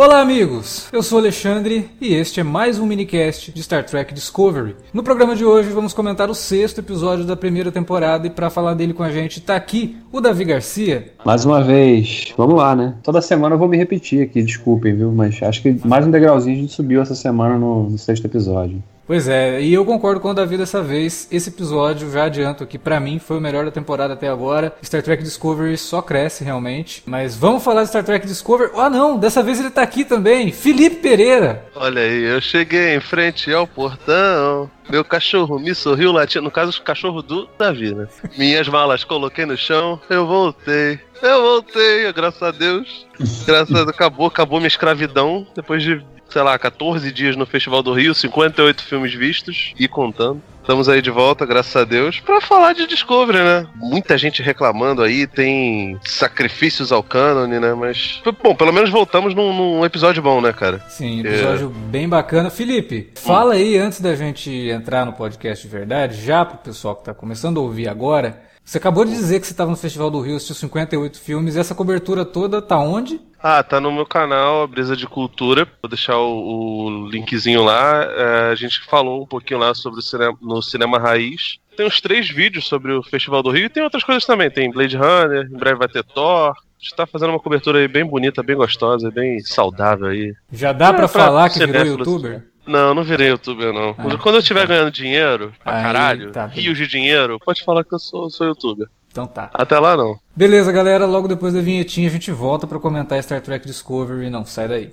Olá, amigos! Eu sou Alexandre e este é mais um minicast de Star Trek Discovery. No programa de hoje vamos comentar o sexto episódio da primeira temporada e para falar dele com a gente tá aqui o Davi Garcia. Mais uma vez, vamos lá, né? Toda semana eu vou me repetir aqui, desculpem, viu? Mas acho que mais um degrauzinho a gente subiu essa semana no, no sexto episódio. Pois é, e eu concordo com o Davi dessa vez. Esse episódio, já adianto aqui, para mim foi o melhor da temporada até agora. Star Trek Discovery só cresce realmente. Mas vamos falar de Star Trek Discovery. Ah, não, dessa vez ele tá aqui também. Felipe Pereira. Olha aí, eu cheguei em frente ao portão. Meu cachorro me sorriu latindo. No caso, o cachorro do Davi, né? Minhas malas coloquei no chão, eu voltei. Eu voltei, graças a Deus. Graças a Deus, acabou, acabou minha escravidão. Depois de sei lá, 14 dias no Festival do Rio, 58 filmes vistos e contando. Estamos aí de volta, graças a Deus, para falar de Discovery, né? Muita gente reclamando aí, tem sacrifícios ao cânone, né? Mas, bom, pelo menos voltamos num, num episódio bom, né, cara? Sim, episódio é... bem bacana. Felipe, fala aí, antes da gente entrar no podcast de verdade, já pro pessoal que tá começando a ouvir agora, você acabou de dizer que você estava no Festival do Rio, assistiu 58 filmes, e essa cobertura toda tá onde? Ah, tá no meu canal, a Brisa de Cultura. Vou deixar o, o linkzinho lá. É, a gente falou um pouquinho lá sobre o cinema, no cinema raiz. Tem uns três vídeos sobre o Festival do Rio e tem outras coisas também. Tem Blade Runner, em breve vai ter Thor. A gente tá fazendo uma cobertura aí bem bonita, bem gostosa, bem saudável aí. Já dá é, pra, pra falar que virou youtuber? Não, não virei youtuber, não. Ah, Quando eu estiver ganhando dinheiro, pra Aí, caralho, tá, rios de dinheiro, pode falar que eu sou, sou youtuber. Então tá. Até lá não. Beleza, galera. Logo depois da vinhetinha a gente volta para comentar Star Trek Discovery. Não, sai daí.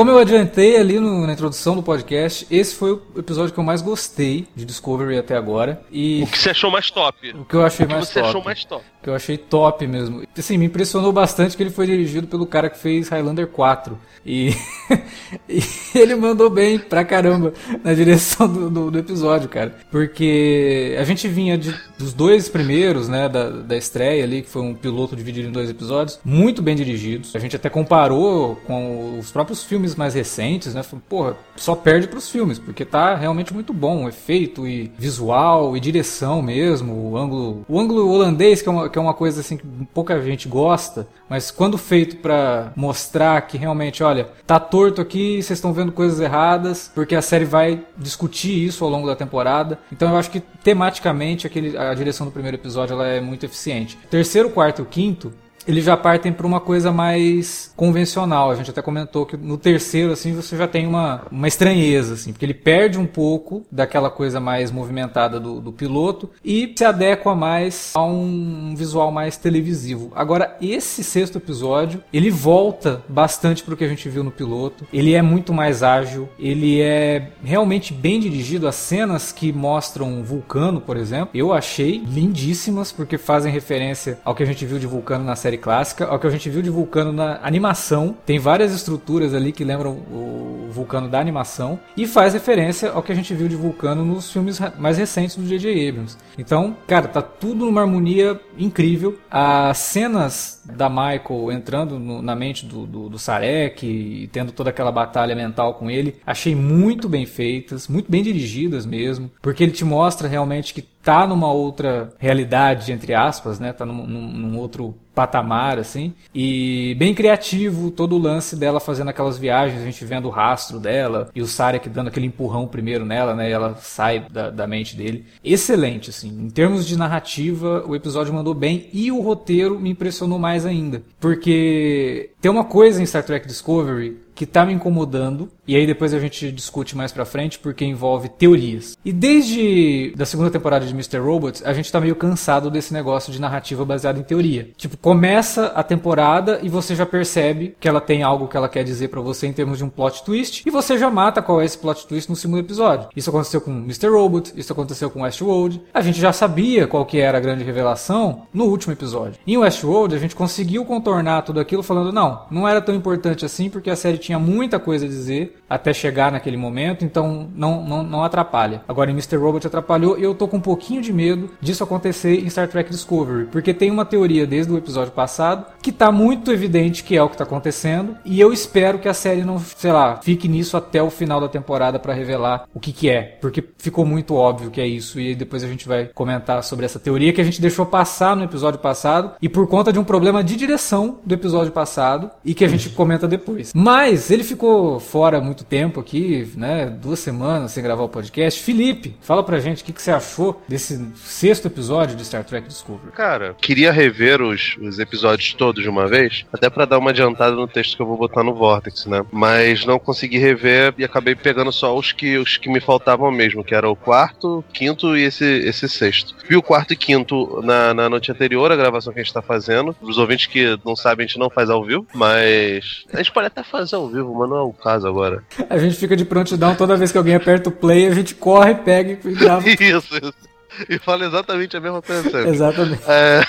Como eu adiantei ali no, na introdução do podcast, esse foi o episódio que eu mais gostei de Discovery até agora. E o que você achou mais top? O que eu achei o que mais você top. achou mais top? Que eu achei top mesmo. Assim, me impressionou bastante que ele foi dirigido pelo cara que fez Highlander 4. E, e ele mandou bem pra caramba na direção do, do, do, episódio, cara. Porque a gente vinha de, dos dois primeiros, né, da, da estreia ali, que foi um piloto dividido em dois episódios, muito bem dirigidos. A gente até comparou com os próprios filmes filmes mais recentes, né? Porra, só perde pros filmes, porque tá realmente muito bom. O efeito e visual e direção mesmo. O ângulo, o ângulo holandês, que é, uma, que é uma coisa assim que pouca gente gosta, mas quando feito para mostrar que realmente, olha, tá torto aqui, vocês estão vendo coisas erradas, porque a série vai discutir isso ao longo da temporada. Então eu acho que tematicamente aquele, a direção do primeiro episódio ela é muito eficiente. Terceiro, quarto e quinto eles já partem para uma coisa mais convencional. A gente até comentou que no terceiro, assim, você já tem uma, uma estranheza, assim, porque ele perde um pouco daquela coisa mais movimentada do, do piloto e se adequa mais a um visual mais televisivo. Agora, esse sexto episódio, ele volta bastante para o que a gente viu no piloto. Ele é muito mais ágil, ele é realmente bem dirigido. As cenas que mostram Vulcano, por exemplo, eu achei lindíssimas, porque fazem referência ao que a gente viu de Vulcano na série série clássica, ao que a gente viu de Vulcano na animação. Tem várias estruturas ali que lembram o Vulcano da animação e faz referência ao que a gente viu de Vulcano nos filmes mais recentes do J.J. Abrams. Então, cara, tá tudo numa harmonia incrível. As cenas da Michael entrando no, na mente do, do, do Sarek e tendo toda aquela batalha mental com ele, achei muito bem feitas, muito bem dirigidas mesmo, porque ele te mostra realmente que tá numa outra realidade, entre aspas, né? Tá num, num, num outro patamar, assim. E bem criativo todo o lance dela fazendo aquelas viagens, a gente vendo o rastro dela e o Sarek dando aquele empurrão primeiro nela, né? E ela sai da, da mente dele. Excelente, assim. Em termos de narrativa, o episódio mandou bem e o roteiro me impressionou mais ainda. Porque tem uma coisa em Star Trek Discovery que tá me incomodando, e aí depois a gente discute mais pra frente porque envolve teorias. E desde da segunda temporada de Mr. Robot, a gente tá meio cansado desse negócio de narrativa baseada em teoria. Tipo, começa a temporada e você já percebe que ela tem algo que ela quer dizer para você em termos de um plot twist, e você já mata qual é esse plot twist no segundo episódio. Isso aconteceu com Mr. Robot, isso aconteceu com Westworld. A gente já sabia qual que era a grande revelação no último episódio. Em Westworld, a gente conseguiu contornar tudo aquilo falando, não, não era tão importante assim porque a série tinha tinha muita coisa a dizer até chegar naquele momento, então não, não, não atrapalha. Agora em Mr. Robot atrapalhou e eu tô com um pouquinho de medo disso acontecer em Star Trek Discovery, porque tem uma teoria desde o episódio passado que tá muito evidente que é o que tá acontecendo e eu espero que a série não, sei lá, fique nisso até o final da temporada para revelar o que que é, porque ficou muito óbvio que é isso e depois a gente vai comentar sobre essa teoria que a gente deixou passar no episódio passado e por conta de um problema de direção do episódio passado e que a gente comenta depois. Mas mas ele ficou fora muito tempo aqui, né? Duas semanas sem gravar o podcast. Felipe, fala pra gente o que, que você achou desse sexto episódio de Star Trek Discovery. Cara, queria rever os, os episódios todos de uma vez, até para dar uma adiantada no texto que eu vou botar no Vortex, né? Mas não consegui rever e acabei pegando só os que, os que me faltavam mesmo, que era o quarto, quinto e esse, esse sexto. Vi o quarto e quinto na, na noite anterior, a gravação que a gente tá fazendo. Os ouvintes que não sabem, a gente não faz ao vivo, mas a gente pode até fazer ao vivo, mas não é o caso agora. A gente fica de prontidão toda vez que alguém aperta o play, a gente corre, pega e grava. isso, isso e fala exatamente a mesma coisa. Exatamente. É,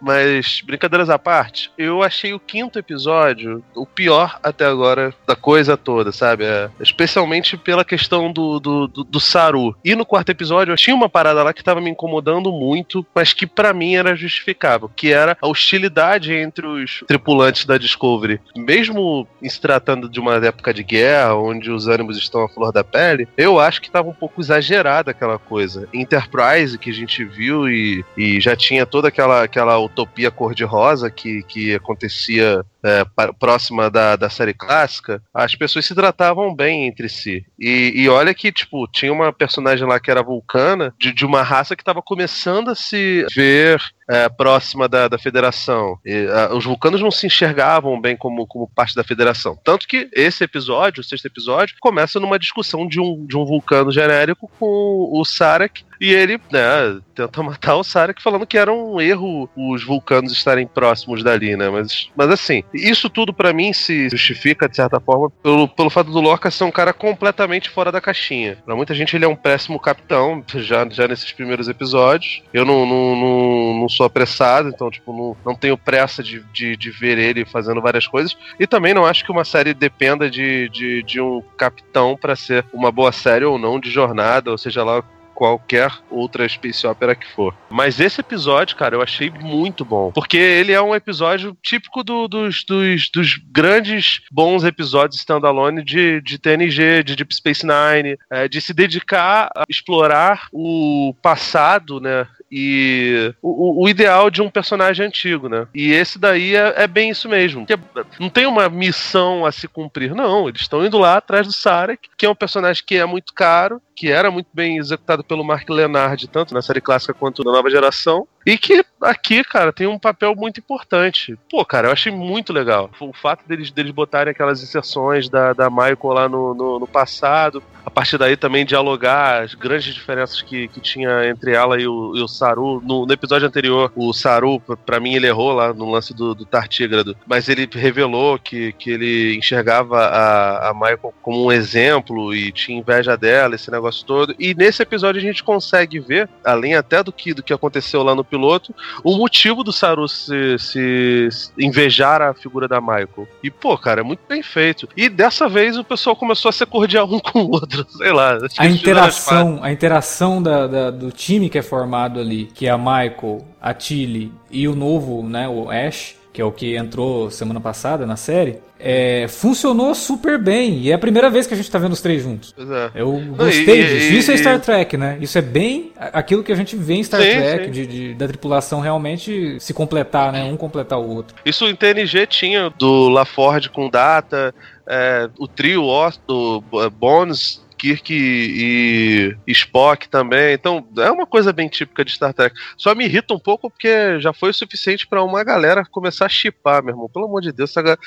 mas, brincadeiras à parte, eu achei o quinto episódio o pior até agora da coisa toda, sabe? É, especialmente pela questão do, do, do, do, Saru. E no quarto episódio, eu tinha uma parada lá que tava me incomodando muito, mas que para mim era justificável, que era a hostilidade entre os tripulantes da Discovery. Mesmo se tratando de uma época de guerra, onde os ânimos estão à flor da pele, eu acho que tava um pouco exagerada aquela coisa. Enterprise que a gente viu e, e já tinha toda aquela, aquela utopia cor-de-rosa que, que acontecia é, próxima da, da série clássica, as pessoas se tratavam bem entre si. E, e olha que, tipo, tinha uma personagem lá que era vulcana, de, de uma raça que estava começando a se ver é, próxima da, da federação. E, a, os vulcanos não se enxergavam bem como, como parte da federação. Tanto que esse episódio, o sexto episódio, começa numa discussão de um, de um vulcano genérico com o Sarek. E ele, né, tenta matar o Sarek falando que era um erro os vulcanos estarem próximos dali, né? Mas, mas assim, isso tudo para mim se justifica, de certa forma, pelo, pelo fato do Lorca ser um cara completamente fora da caixinha. Pra muita gente ele é um péssimo capitão, já, já nesses primeiros episódios. Eu não, não, não, não sou apressado, então, tipo, não, não tenho pressa de, de, de, ver ele fazendo várias coisas. E também não acho que uma série dependa de, de, de um capitão para ser uma boa série ou não, de jornada, ou seja lá qualquer outra space opera que for. Mas esse episódio, cara, eu achei muito bom. Porque ele é um episódio típico do, dos, dos, dos, grandes bons episódios standalone de, de TNG, de Deep Space Nine, é, de se dedicar a explorar o passado, né? E o, o, ideal de um personagem antigo, né? E esse daí é, é bem isso mesmo. Não tem uma missão a se cumprir, não. Eles estão indo lá atrás do Sarek, que é um personagem que é muito caro, que era muito bem executado pelo Mark Leonard, tanto na série clássica quanto na nova geração. E que aqui, cara, tem um papel muito importante. Pô, cara, eu achei muito legal. O fato deles, deles botarem aquelas inserções da, da Michael lá no, no, no passado, a partir daí também dialogar as grandes diferenças que, que tinha entre ela e o, e o Saru. No, no, episódio anterior, o Saru, para mim, ele errou lá no lance do, do Tartígrado, mas ele revelou que, que ele enxergava a, a Michael como um exemplo e tinha inveja dela, esse negócio todo. E nesse episódio a gente consegue ver, além até do que, do que aconteceu lá no piloto, o motivo do Saru se, se invejar a figura da Michael. E, pô, cara, é muito bem feito. E dessa vez o pessoal começou a ser cordial um com o outro outro, sei lá. A interação, a interação da, da, do time que é formado ali, que é a Michael, a Tilly e o novo, né, o Ash, que é o que entrou semana passada na série, é, funcionou super bem. E é a primeira vez que a gente tá vendo os três juntos. É. Eu gostei e- disso. e- Isso é Star Trek, né? Isso é bem aquilo que a gente vê em Star Sim, Trek, sim. de, de- da tripulação realmente se completar, né? Um completar o outro. Isso em TNG tinha do LaForge com Data, é, o trio do é, Bones, Kirk e, e Spock também. Então é uma coisa bem típica de Star Trek. Só me irrita um pouco porque já foi o suficiente pra uma galera começar a chipar, meu irmão. Pelo amor de Deus, essa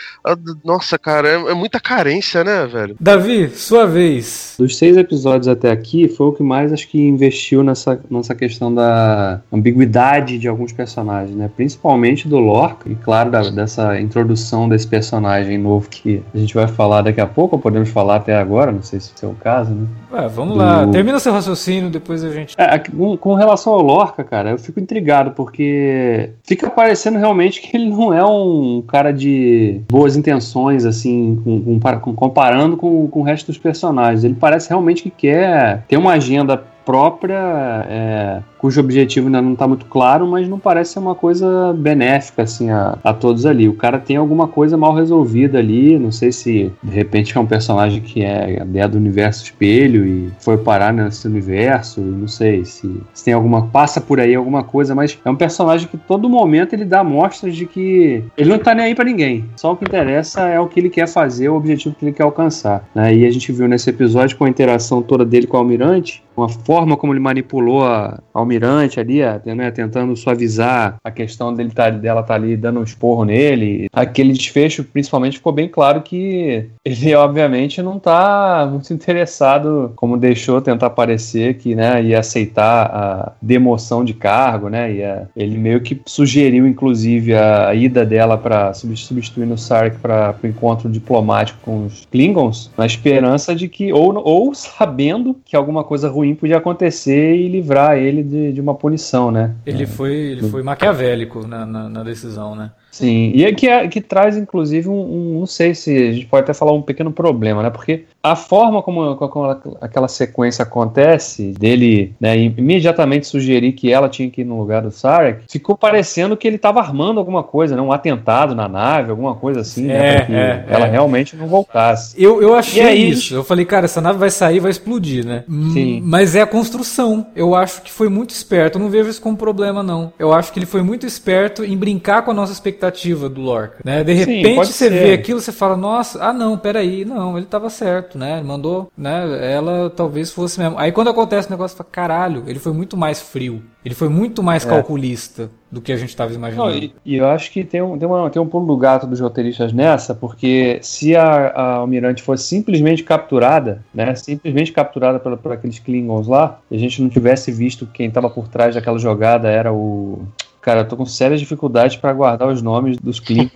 nossa, cara, é, é muita carência, né, velho? Davi, sua vez. Dos seis episódios até aqui, foi o que mais acho que investiu nessa, nessa questão da ambiguidade de alguns personagens, né? Principalmente do Lorca, e claro, da- dessa introdução desse personagem novo que a gente vai falar daqui a pouco, ou podemos falar até agora, não sei se é o caso, né? Ué, vamos Do- lá. Termina seu raciocínio, depois a gente. É, com, relação ao Lorca, cara, eu fico intrigado, porque fica parecendo realmente que ele não é um cara de boas intenções, assim, com- com- comparando com, com o resto dos personagens. Ele parece realmente que quer ter uma agenda própria, é, cujo objetivo ainda não está muito claro, mas não parece ser uma coisa benéfica assim a, a todos ali. O cara tem alguma coisa mal resolvida ali, não sei se de repente é um personagem que é, é do universo espelho e foi parar nesse universo, não sei se, se tem alguma passa por aí alguma coisa, mas é um personagem que todo momento ele dá mostras de que ele não tá nem aí pra ninguém. Só o que interessa é o que ele quer fazer, o objetivo que ele quer alcançar. Né? E a gente viu nesse episódio com a interação toda dele com o Almirante, uma forma como ele manipulou a a Almirante ali, a- né, tentando suavizar a questão dele tá, dela tá ali dando um esporro nele. Aquele desfecho, principalmente, ficou bem claro que ele, obviamente, não tá muito interessado, como deixou tentar parecer, que né, ia aceitar a demoção de cargo, né? Ia, ele meio que sugeriu, inclusive, a ida dela para substituir o Sarek para o encontro diplomático com os Klingons, na esperança de que, ou, ou sabendo que alguma coisa ruim podia acontecer e livrar ele de, de uma punição, né? Ele foi, ele foi maquiavélico na, na, na decisão, né? Sim, e é que, é- que traz inclusive um, um- não sei se a gente pode até falar um pequeno problema, né? Porque a forma como, como aquela sequência acontece, dele né, imediatamente sugerir que ela tinha que ir no lugar do Sarek, ficou parecendo que ele estava armando alguma coisa, né? Um atentado na nave, alguma coisa assim, né? É, Pra que é, ela é. realmente não voltasse. Eu, eu achei aí, isso. Eu falei, cara, essa nave vai sair, vai explodir, né? Sim. Mas é a construção. Eu acho que foi muito esperto. Eu não vejo isso como problema, não. Eu acho que ele foi muito esperto em brincar com a nossa expectativa do Lorca. Né? De Sim, repente pode você ser. vê aquilo, você fala, nossa, ah não, peraí, não, ele tava certo, né? Ele mandou, né? Ela talvez fosse mesmo. Aí quando acontece o negócio, você fala, caralho, ele foi muito mais frio. Ele foi muito mais É. calculista do que a gente tava Não, imaginando. e, e eu acho que tem um, tem, uma, tem um pulo do gato dos roteiristas nessa, porque se a, a Almirante fosse simplesmente capturada, né, simplesmente capturada pela, por aqueles Klingons lá, e a gente não tivesse visto quem estava por trás daquela jogada era o. Cara, eu tô com sérias dificuldades para guardar os nomes dos Klingons.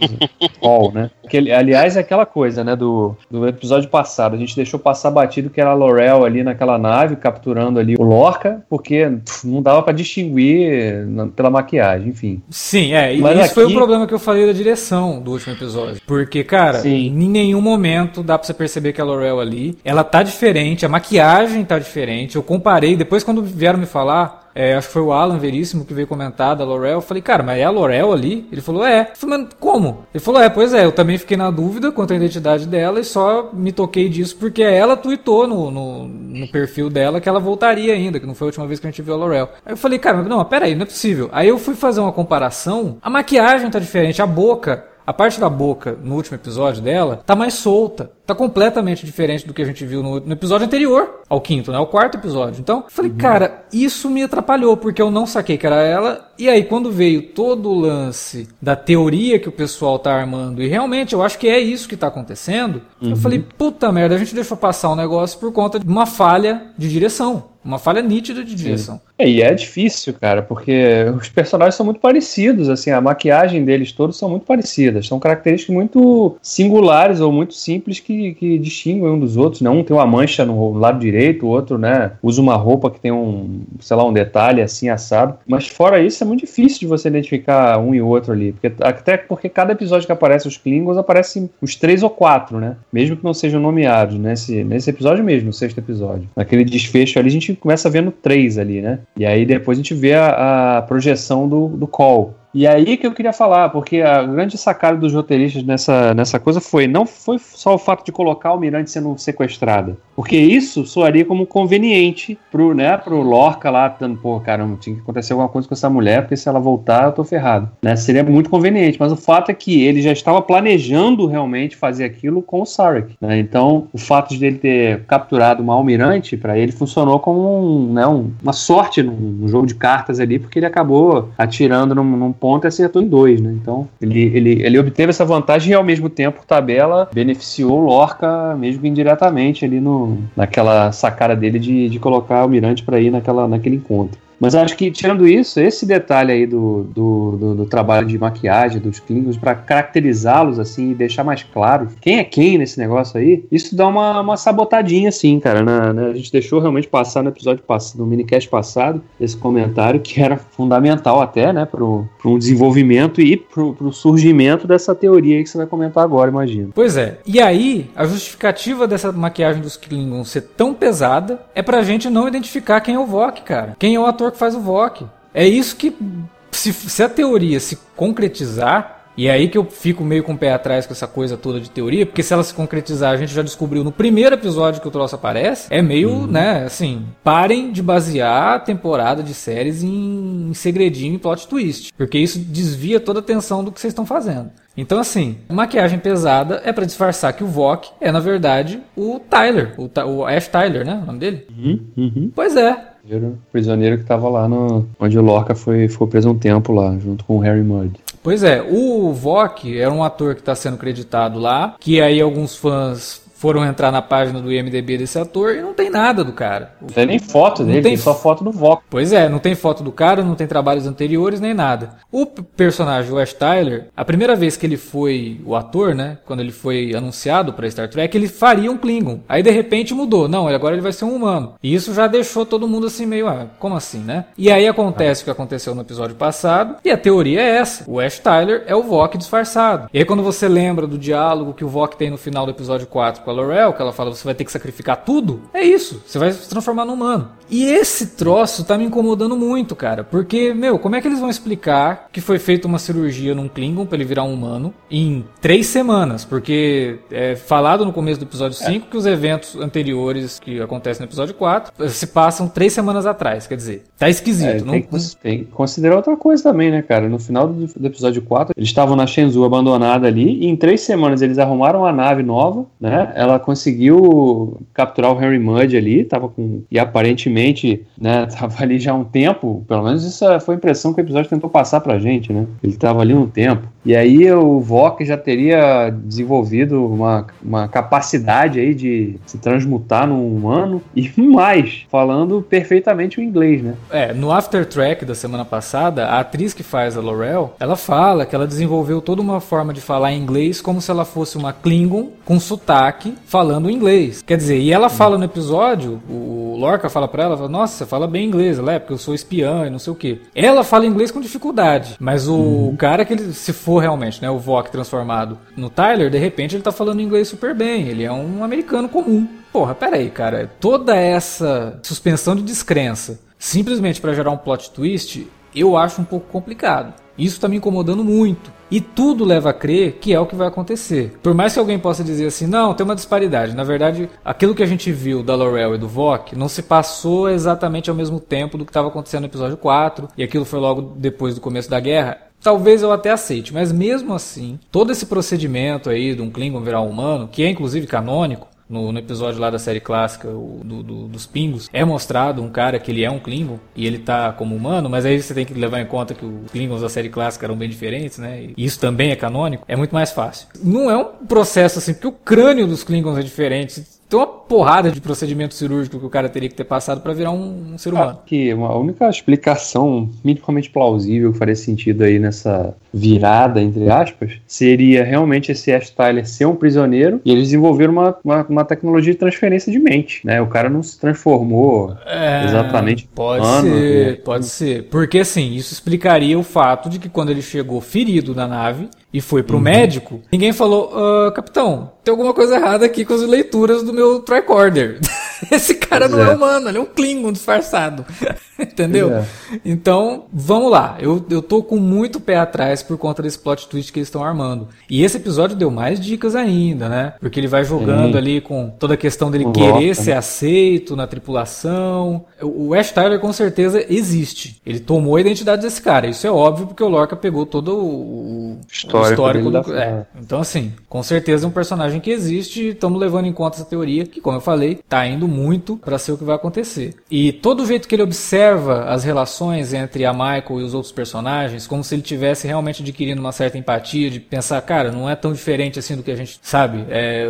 Paul, né? Aquele, aliás, é aquela coisa, né, do, do episódio passado. A gente deixou passar batido que era a Laurel ali naquela nave, capturando ali o Lorca, porque pff, não dava para distinguir na- pela maquiagem, enfim. Sim, é. E Mas isso foi o aqui- problema que eu falei da direção do último episódio. Porque, cara, Sim. em nenhum momento dá pra você perceber que a Laurel ali, ela tá diferente, a maquiagem tá diferente. Eu comparei, depois quando vieram me falar, é, acho que foi o Alan Veríssimo que veio comentar da Laurel. Eu falei, cara, mas é a Laurel ali? Ele falou, é. Eu falei, mas como? Ele falou, é, pois é, eu também fiquei na dúvida quanto à identidade dela e só me toquei disso porque ela tweetou no, no, no perfil dela que ela voltaria ainda, que não foi a última vez que a gente viu a Laurel. Aí eu falei, cara, não, pera aí, não é possível. Aí eu fui fazer uma comparação, a maquiagem tá diferente, a boca. A parte da boca no último episódio dela tá mais solta. Tá completamente diferente do que a gente viu no, no episódio anterior ao quinto, né? O quarto episódio. Então, falei, cara, isso me atrapalhou, porque eu não saquei que era ela. E aí, quando veio todo o lance da teoria que o pessoal tá armando, e realmente eu acho que é isso que tá acontecendo, eu falei, puta merda, a gente deixou passar o negócio por conta de uma falha de direção. Uma falha nítida de direção. É, e é difícil, cara, porque os personagens são muito parecidos, assim, a maquiagem deles todos são muito parecidas. São características muito singulares ou muito simples que, que distinguem um dos outros, né? Um tem uma mancha no lado direito, o outro, né, usa uma roupa que tem um, sei lá, um detalhe assim assado. Mas fora isso, é muito difícil de você identificar um e outro ali. Porque, até porque cada episódio que aparece os Klingons, aparecem os três ou quatro, né? Mesmo que não sejam nomeados, nesse, nesse episódio mesmo, no sexto episódio. Naquele desfecho ali, a gente começa vendo três ali, né? E aí depois a gente vê a, a projeção do, do Call. E aí que eu queria falar, porque a grande sacada dos roteiristas nessa, nessa coisa foi não foi só o fato de colocar o Almirante sendo sequestrada, porque isso soaria como conveniente pro, né, pro Lorca lá, dando, pô, caramba, tinha que acontecer alguma coisa com essa mulher, porque se ela voltar, eu tô ferrado. Né? Seria muito conveniente, mas o fato é que ele já estava planejando realmente fazer aquilo com o Sarek. Né? Então, o fato de ele ter capturado uma almirante, para ele funcionou como um, né, um, uma sorte no, jogo de cartas ali, porque ele acabou atirando num, num ponto e acertou em dois, né? Então, ele, ele, ele obteve essa vantagem e ao mesmo tempo, tabela, beneficiou o Lorca, mesmo indiretamente, ali no, naquela sacada dele de, de colocar o Almirante para ir naquela, naquele encontro. Mas acho que, tirando isso, esse detalhe aí do, do, do, do trabalho de maquiagem dos Klingons para caracterizá-los assim e deixar mais claro quem é quem nesse negócio aí, isso dá uma, uma sabotadinha assim, cara. Na, na, a gente deixou realmente passar no episódio passado, no minicast passado, esse comentário que era fundamental até, né, pro, pro desenvolvimento e pro, pro surgimento dessa teoria aí que você vai comentar agora, imagino. Pois é. E aí, a justificativa dessa maquiagem dos Klingons ser tão pesada é pra gente não identificar quem é o Vok, cara. Quem é o ator que faz o VOC. É isso que, se, se a teoria se concretizar, e é aí que eu fico meio com o pé atrás com essa coisa toda de teoria, porque se ela se concretizar, a gente já descobriu no primeiro episódio que o troço aparece, é meio, uhum. né, assim, parem de basear a temporada de séries em, em segredinho e plot twist, porque isso desvia toda a atenção do que vocês estão fazendo. Então, assim, maquiagem pesada é para disfarçar que o Vok é, na verdade, o Tyler, o, o Ash Tyler, né? O nome dele? Uhum, uhum. Pois é. O prisioneiro que estava lá no, onde o Lorca foi, ficou preso um tempo lá, junto com o Harry Mudd. Pois é, o Vok era um ator que está sendo creditado lá, que aí alguns fãs foram entrar na página do IMDB desse ator e não tem nada do cara. Não tem nem foto dele, tem, tem só foto do Vok. Pois é, não tem foto do cara, não tem trabalhos anteriores nem nada. O personagem, o Ash Tyler, a primeira vez que ele foi o ator, né, quando ele foi anunciado para Star Trek, ele faria um Klingon. Aí de repente mudou, não, agora ele vai ser um humano. E isso já deixou todo mundo assim meio, ah, como assim, né? E aí acontece o que aconteceu no episódio passado, e a teoria é essa. O Ash Tyler é o Vok disfarçado. E aí quando você lembra do diálogo que o Vok tem no final do episódio 4 com a Laurel, que ela fala, você vai ter que sacrificar tudo. É isso, você vai se transformar num humano. E esse troço tá me incomodando muito, cara, porque, meu, como é que eles vão explicar que foi feita uma cirurgia num Klingon pra ele virar um humano em três semanas? Porque é falado no começo do episódio 5 é. que os eventos anteriores que acontecem no episódio 4 se passam três semanas atrás, quer dizer, tá esquisito. É, não, tem, que, tem, que, considerar outra coisa também, né, cara? No final do, do episódio 4, eles estavam na Shenzhou abandonada ali, e em três semanas eles arrumaram uma nave nova, né? Ela conseguiu capturar o Harry Mudd ali, tava com. E aparentemente, né, tava ali já há um tempo, pelo menos isso foi a impressão que o episódio tentou passar pra gente, né? Ele tava ali um tempo. E aí o Vok já teria desenvolvido uma, uma capacidade aí de se transmutar num humano e mais, falando perfeitamente o inglês, né? É, no After Track da semana passada, a atriz que faz a Laurel, ela fala que ela desenvolveu toda uma forma de falar inglês como se ela fosse uma Klingon com sotaque falando inglês. Quer dizer, e ela fala no episódio, o Lorca fala pra ela, fala, nossa, você fala bem inglês, ela é, porque eu sou espiã e não sei o que. Ela fala inglês com dificuldade, mas o uhum. cara que ele, se for realmente, né, o Vok transformado no Tyler, de repente ele tá falando inglês super bem, ele é um americano comum. Porra, pera aí, cara, toda essa suspensão de descrença, simplesmente para gerar um plot twist, eu acho um pouco complicado. Isso está me incomodando muito. E tudo leva a crer que é o que vai acontecer. Por mais que alguém possa dizer assim, não, tem uma disparidade. Na verdade, aquilo que a gente viu da Laurel e do Vok não se passou exatamente ao mesmo tempo do que estava acontecendo no episódio 4, e aquilo foi logo depois do começo da guerra. Talvez eu até aceite, mas mesmo assim, todo esse procedimento aí de um Klingon virar um humano, que é inclusive canônico, no, no, episódio lá da série clássica o, do, do, dos Pingos, é mostrado um cara que ele é um Klingon e ele tá como humano, mas aí você tem que levar em conta que os Klingons da série clássica eram bem diferentes, né? E isso também é canônico, é muito mais fácil. Não é um processo assim, porque o crânio dos Klingons é diferente tem uma porrada de procedimento cirúrgico que o cara teria que ter passado para virar um, um, ser humano. Ah, que uma única explicação minimamente plausível que faria sentido aí nessa virada, entre aspas, seria realmente esse Ash Tyler ser um prisioneiro e eles desenvolveram uma, uma, uma tecnologia de transferência de mente, né? O cara não se transformou é, exatamente. Pode ser, né? pode ser. Porque assim, isso explicaria o fato de que quando ele chegou ferido na nave, e foi pro uhum. médico, ninguém falou, ah, capitão, tem alguma coisa errada aqui com as leituras do meu tricorder. Esse cara Pois não é. é. humano, ele é um Klingon disfarçado. Entendeu? É. Então, vamos lá. Eu, eu tô com muito pé atrás por conta desse plot twist que eles estão armando. E esse episódio deu mais dicas ainda, né? Porque ele vai jogando Sim. ali com toda a questão dele O querer ser aceito na tripulação. O o Ash Tyler com certeza existe. Ele tomou a identidade desse cara. Isso é óbvio porque o Lorca pegou todo o, o Histórico histórico dele do. É. Então, assim, com certeza é um personagem que existe estamos levando em conta essa teoria, que, como eu falei, tá indo muito para ser o que vai acontecer. E todo o jeito que ele observa as relações entre a Michael e os outros personagens, como se ele tivesse realmente adquirindo uma certa empatia, de pensar, cara, não é tão diferente assim do que a gente sabe. É,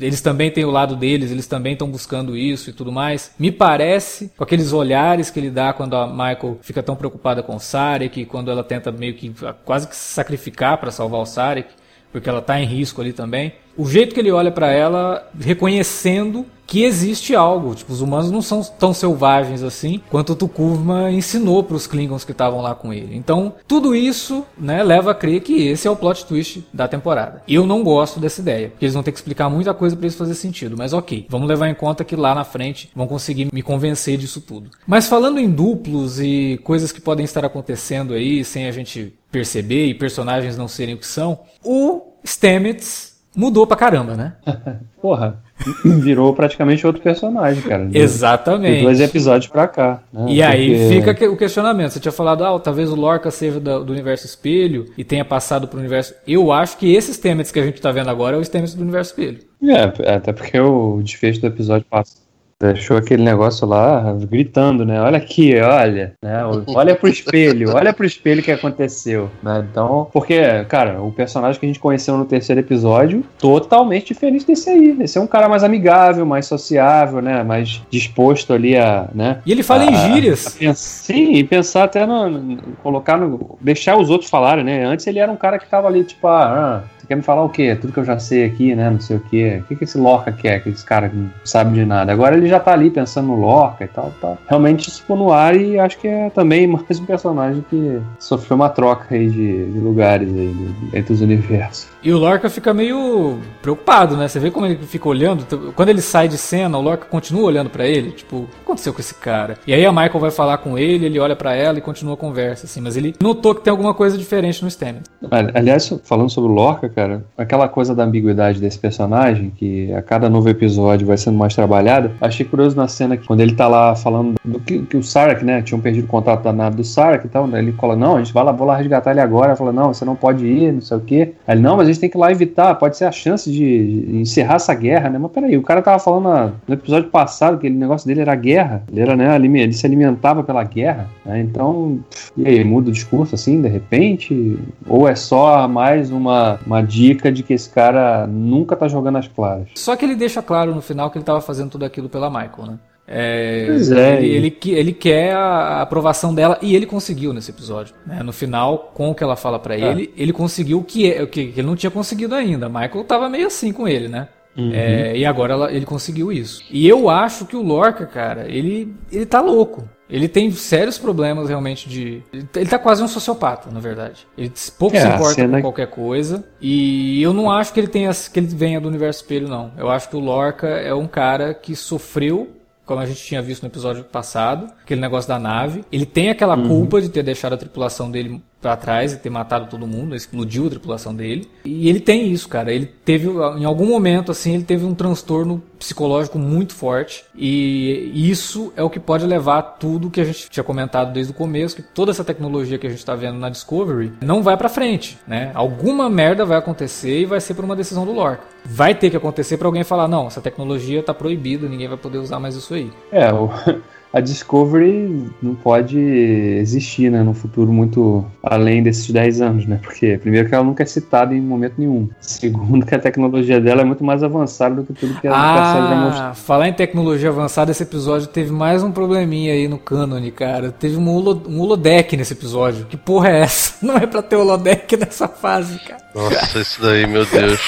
eles também têm o lado deles, eles também estão buscando isso e tudo mais. Me parece, com aqueles olhares que ele dá quando a Michael fica tão preocupada com o Sarek, quando ela tenta meio que quase que se sacrificar para salvar o Sarek porque ela tá em risco ali também. O jeito que ele olha pra ela, reconhecendo que existe algo, tipo, os humanos não são tão selvagens assim quanto o Tukurma ensinou para os Klingons que estavam lá com ele. Então, tudo isso, né, leva a crer que esse é o plot twist da temporada. Eu não gosto dessa ideia, porque eles vão ter que explicar muita coisa para isso fazer sentido, mas OK. Vamos levar em conta que lá na frente vão conseguir me convencer disso tudo. Mas falando em duplos e coisas que podem estar acontecendo aí sem a gente perceber e personagens não serem o que são, o Stamets mudou pra caramba, né? Porra, virou praticamente outro personagem, cara. De- Exatamente. De dois episódios pra cá. né? E aí Porque- fica o questionamento. Você tinha falado, ah, talvez o Lorca seja do universo espelho e tenha passado pro universo. Eu acho que esses Stamets que a gente tá vendo agora é o Stamets do universo espelho. É, até porque o desfecho do episódio passado deixou aquele negócio lá gritando, né? Olha aqui, olha, né? Olha pro espelho, olha pro espelho que aconteceu, né? Então, porque, cara, o personagem que a gente conheceu no terceiro episódio, totalmente diferente desse aí. Esse é um cara mais amigável, mais sociável, né? Mais disposto ali a, né? E ele fala em a- gírias. a pens- Sim, e pensar até no, no- colocar no. deixar os outros falarem, né? Antes ele era um cara que tava ali, tipo, ah, ah, você quer me falar o quê? Tudo que eu já sei aqui, né? Não sei o quê. O que, que esse Lorca quer? Que esse cara que não sabe de nada. Agora ele já tá ali pensando no Lorca e tal, tá. Realmente isso ficou no ar e acho que é também mais um personagem que sofreu uma troca aí de, de lugares aí, de- entre os universos. E o Lorca fica meio preocupado, né? Você vê como ele fica olhando. Quando ele sai de cena, o Lorca continua olhando pra ele. Tipo, o que aconteceu com esse cara? E aí a Michael vai falar com ele, ele olha pra ela e continua a conversa, assim. Mas ele notou que tem alguma coisa diferente no Stamets. Ali- Aliás, falando sobre o Lorca, cara, aquela coisa da ambiguidade desse personagem, que a cada novo episódio vai sendo mais trabalhada, achei curioso na cena que quando ele tá lá falando do que, que o Sarek, né, tinham perdido o contato da nave do Sarek e tal, né, ele fala, não, a gente vai lá, vou lá resgatar ele agora, fala, não, você não pode ir, não sei o quê. Aí ele, não, mas a gente tem que ir lá evitar, pode ser a chance de, encerrar essa guerra, né, mas peraí, o cara tava falando na- no episódio passado que o negócio dele era guerra, ele era, né, ele se alimentava pela guerra, né, então, e aí, muda o discurso assim, de repente, ou é só mais uma, uma dica de que esse cara nunca tá jogando as claras? Só que ele deixa claro no final que ele tava fazendo tudo aquilo pela Michael, né? É, Pois é, ele, ele, ele quer a aprovação dela e ele conseguiu nesse episódio. né? No final, com o que ela fala pra ele, ele conseguiu o que, é- o que que ele não tinha conseguido ainda. Michael tava meio assim com ele, né? É, e agora ela- ele conseguiu isso. E eu acho que o Lorca, cara, ele, ele tá louco. Ele tem sérios problemas realmente de. Ele tá- quase um sociopata, na verdade. Ele pouco É, se importa cena- com qualquer coisa. E eu não acho que ele tenha que ele venha do universo espelho, não. Eu acho que o Lorca é um cara que sofreu. Como a gente tinha visto no episódio passado, aquele negócio da nave. Ele tem aquela culpa de ter deixado a tripulação dele pra trás e ter matado todo mundo, explodiu a tripulação dele. E ele tem isso, cara. Ele teve, em algum momento, assim, ele teve um transtorno psicológico muito forte. E isso é o que pode levar a tudo que a gente tinha comentado desde o começo, que toda essa tecnologia que a gente tá vendo na Discovery não vai pra frente, né? Alguma merda vai acontecer e vai ser por uma decisão do Lorca. Vai ter que acontecer pra alguém falar, não, essa tecnologia tá proibida, ninguém vai poder usar mais isso aí. É, o- a Discovery não pode existir, né, no futuro muito além desses 10 anos, né? Porque, primeiro, que ela nunca é citada em momento nenhum. Segundo, que a tecnologia dela é muito mais avançada do que tudo que a, que a série já mostrou. Ah, falar em tecnologia avançada, esse episódio teve mais um probleminha aí no cânone, cara. Teve um, holo, um holodeck nesse episódio. Que porra é essa? Não é pra ter holodeck nessa fase, cara. Nossa, isso daí, meu Deus.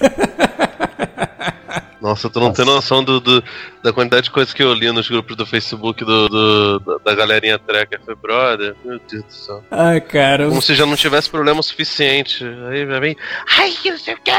Nossa, tu não Nossa. tem noção do, do, da quantidade de coisas que eu li nos grupos do Facebook do, do da galerinha treca foi brother. Meu Deus do céu. Ai, cara. Como se já não tivesse problema suficiente. Aí já vem. Ai, que não sei o quê!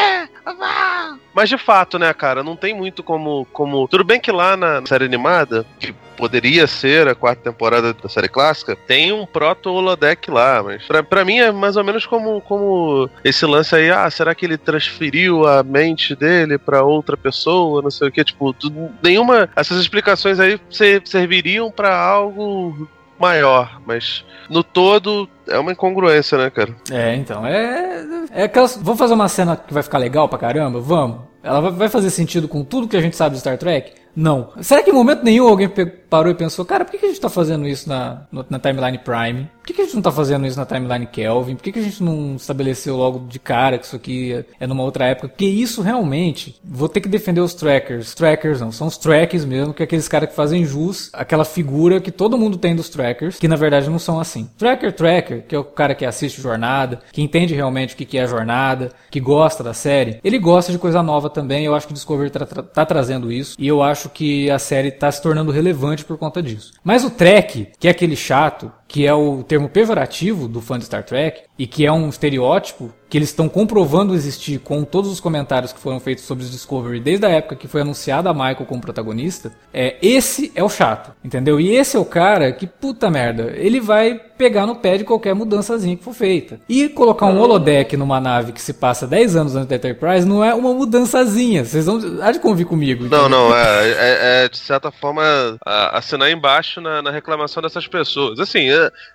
Mas de fato, né, cara, não tem muito como. como... Tudo bem que lá na série animada, que poderia ser a quarta temporada da série clássica, tem um proto-holodeck lá, mas pra, pra mim é mais ou menos como, como esse lance aí, ah, será que ele transferiu a mente dele para outra pessoa, não sei o que, tipo, nenhuma, essas explicações aí serviriam para algo maior, mas no todo é uma incongruência, né, cara? É, então, é. É aquelas. Vamos fazer uma cena que vai ficar legal pra caramba? Vamos. Ela vai fazer sentido com tudo que a gente sabe de Star Trek? Não. Será que em momento nenhum alguém parou e pensou, cara, por que, a gente tá fazendo isso na, na timeline Prime? Por que, a gente não tá fazendo isso na timeline Kelvin? Por que, a gente não estabeleceu logo de cara que isso aqui é, é numa outra época? Porque isso realmente, vou ter que defender os trackers. Trackers não, são os tracks mesmo, que é aqueles caras que fazem jus aquela figura que todo mundo tem dos trackers, que na verdade não são assim. Tracker, tracker, que é o cara que assiste jornada, que entende realmente o que, que é a jornada, que gosta da série, ele gosta de coisa nova também. Eu acho que o Discovery tá, tá trazendo isso. E eu acho que a série tá se tornando relevante por conta disso. Mas o track, que é aquele chato, que é o termo pejorativo do fã de Star Trek e que é um estereótipo que eles estão comprovando existir com todos os comentários que foram feitos sobre o Discovery desde a época que foi anunciada a Michael como protagonista, é esse é o chato, entendeu? E esse é o cara que puta merda, ele vai pegar no pé de qualquer mudançazinha que for feita. E colocar um holodeck numa nave que se passa 10 anos antes da Enterprise não é uma mudançazinha. Vocês vão há de convir comigo. Entendeu? Não, não, é, é, é, de certa forma assinar embaixo na, na reclamação dessas pessoas. Assim,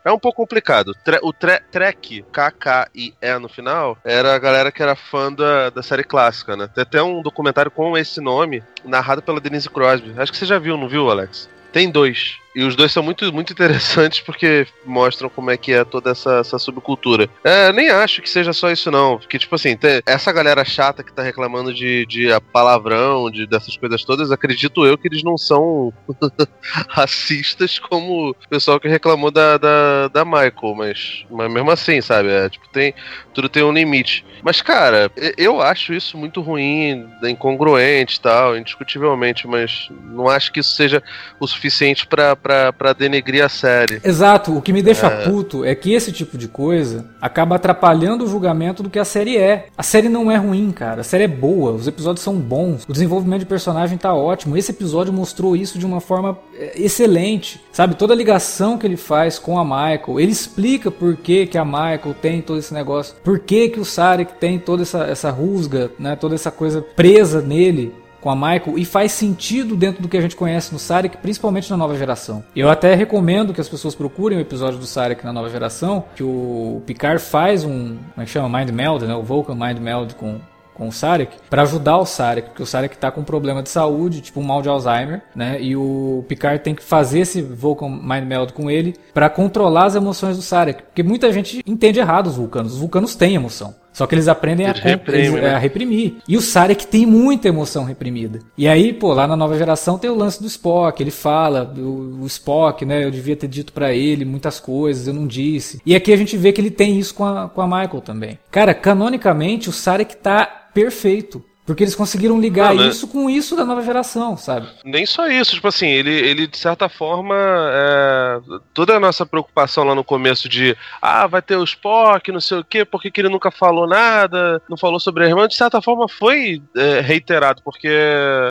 é, um pouco complicado. O tre Trek, K-K-I-E no final, era a galera que era fã da, da série clássica, né? Tem até um documentário com esse nome, narrado pela Denise Crosby. Acho que você já viu, não viu, Alex? Tem dois. E os dois são muito, muito interessantes porque mostram como é que é toda essa, essa subcultura. É, nem acho que seja só isso, não. Porque, tipo assim, essa galera chata que tá reclamando de, de palavrão, de, dessas coisas todas, acredito eu que eles não são racistas como o pessoal que reclamou da, da, da Michael, mas, mas mesmo assim, sabe? É, tipo, tem, tudo tem um limite. Mas, cara, eu acho isso muito ruim, incongruente e tal, indiscutivelmente, mas não acho que isso seja o suficiente para pra, denegrir a série. Exato, o que me deixa é... puto é que esse tipo de coisa acaba atrapalhando o julgamento do que a série é. A série não é ruim, cara. A série é boa, os episódios são bons, o desenvolvimento de personagem tá ótimo. Esse episódio mostrou isso de uma forma é, excelente. Sabe, toda a ligação que ele faz com a Michael, ele explica por que, que a Michael tem todo esse negócio, por que, que o Sarek tem toda essa, essa rusga, né, toda essa coisa presa nele com a Michael e faz sentido dentro do que a gente conhece no Sarek, principalmente na nova geração. Eu até recomendo que as pessoas procurem o episódio do Sarek na nova geração, que o Picard faz um, como é que chama, Mind Meld, né, o Vulcan Mind Meld com com o Sarek para ajudar o Sarek, porque o Sarek tá com um problema de saúde, tipo um mal de Alzheimer, né? E o Picard tem que fazer esse Vulcan Mind Meld com ele para controlar as emoções do Sarek, porque muita gente entende errado os vulcanos. Os vulcanos têm emoção. Só que eles aprendem eles a, reprime, né? a, reprimir. E o Sarek tem muita emoção reprimida. E aí, pô, lá na nova geração tem o lance do Spock. Ele fala, do, o Spock, né? Eu devia ter dito para ele muitas coisas, eu não disse. E aqui a gente vê que ele tem isso com a, com a Michael também. Cara, canonicamente, o Sarek tá perfeito. Porque eles conseguiram ligar não, né? isso com isso da nova geração, sabe? Nem só isso, tipo assim, ele, ele de certa forma, é, toda a nossa preocupação lá no começo de, ah, vai ter o Spock, não sei o quê, por que, que ele nunca falou nada, não falou sobre a irmã, de certa forma foi é, reiterado, porque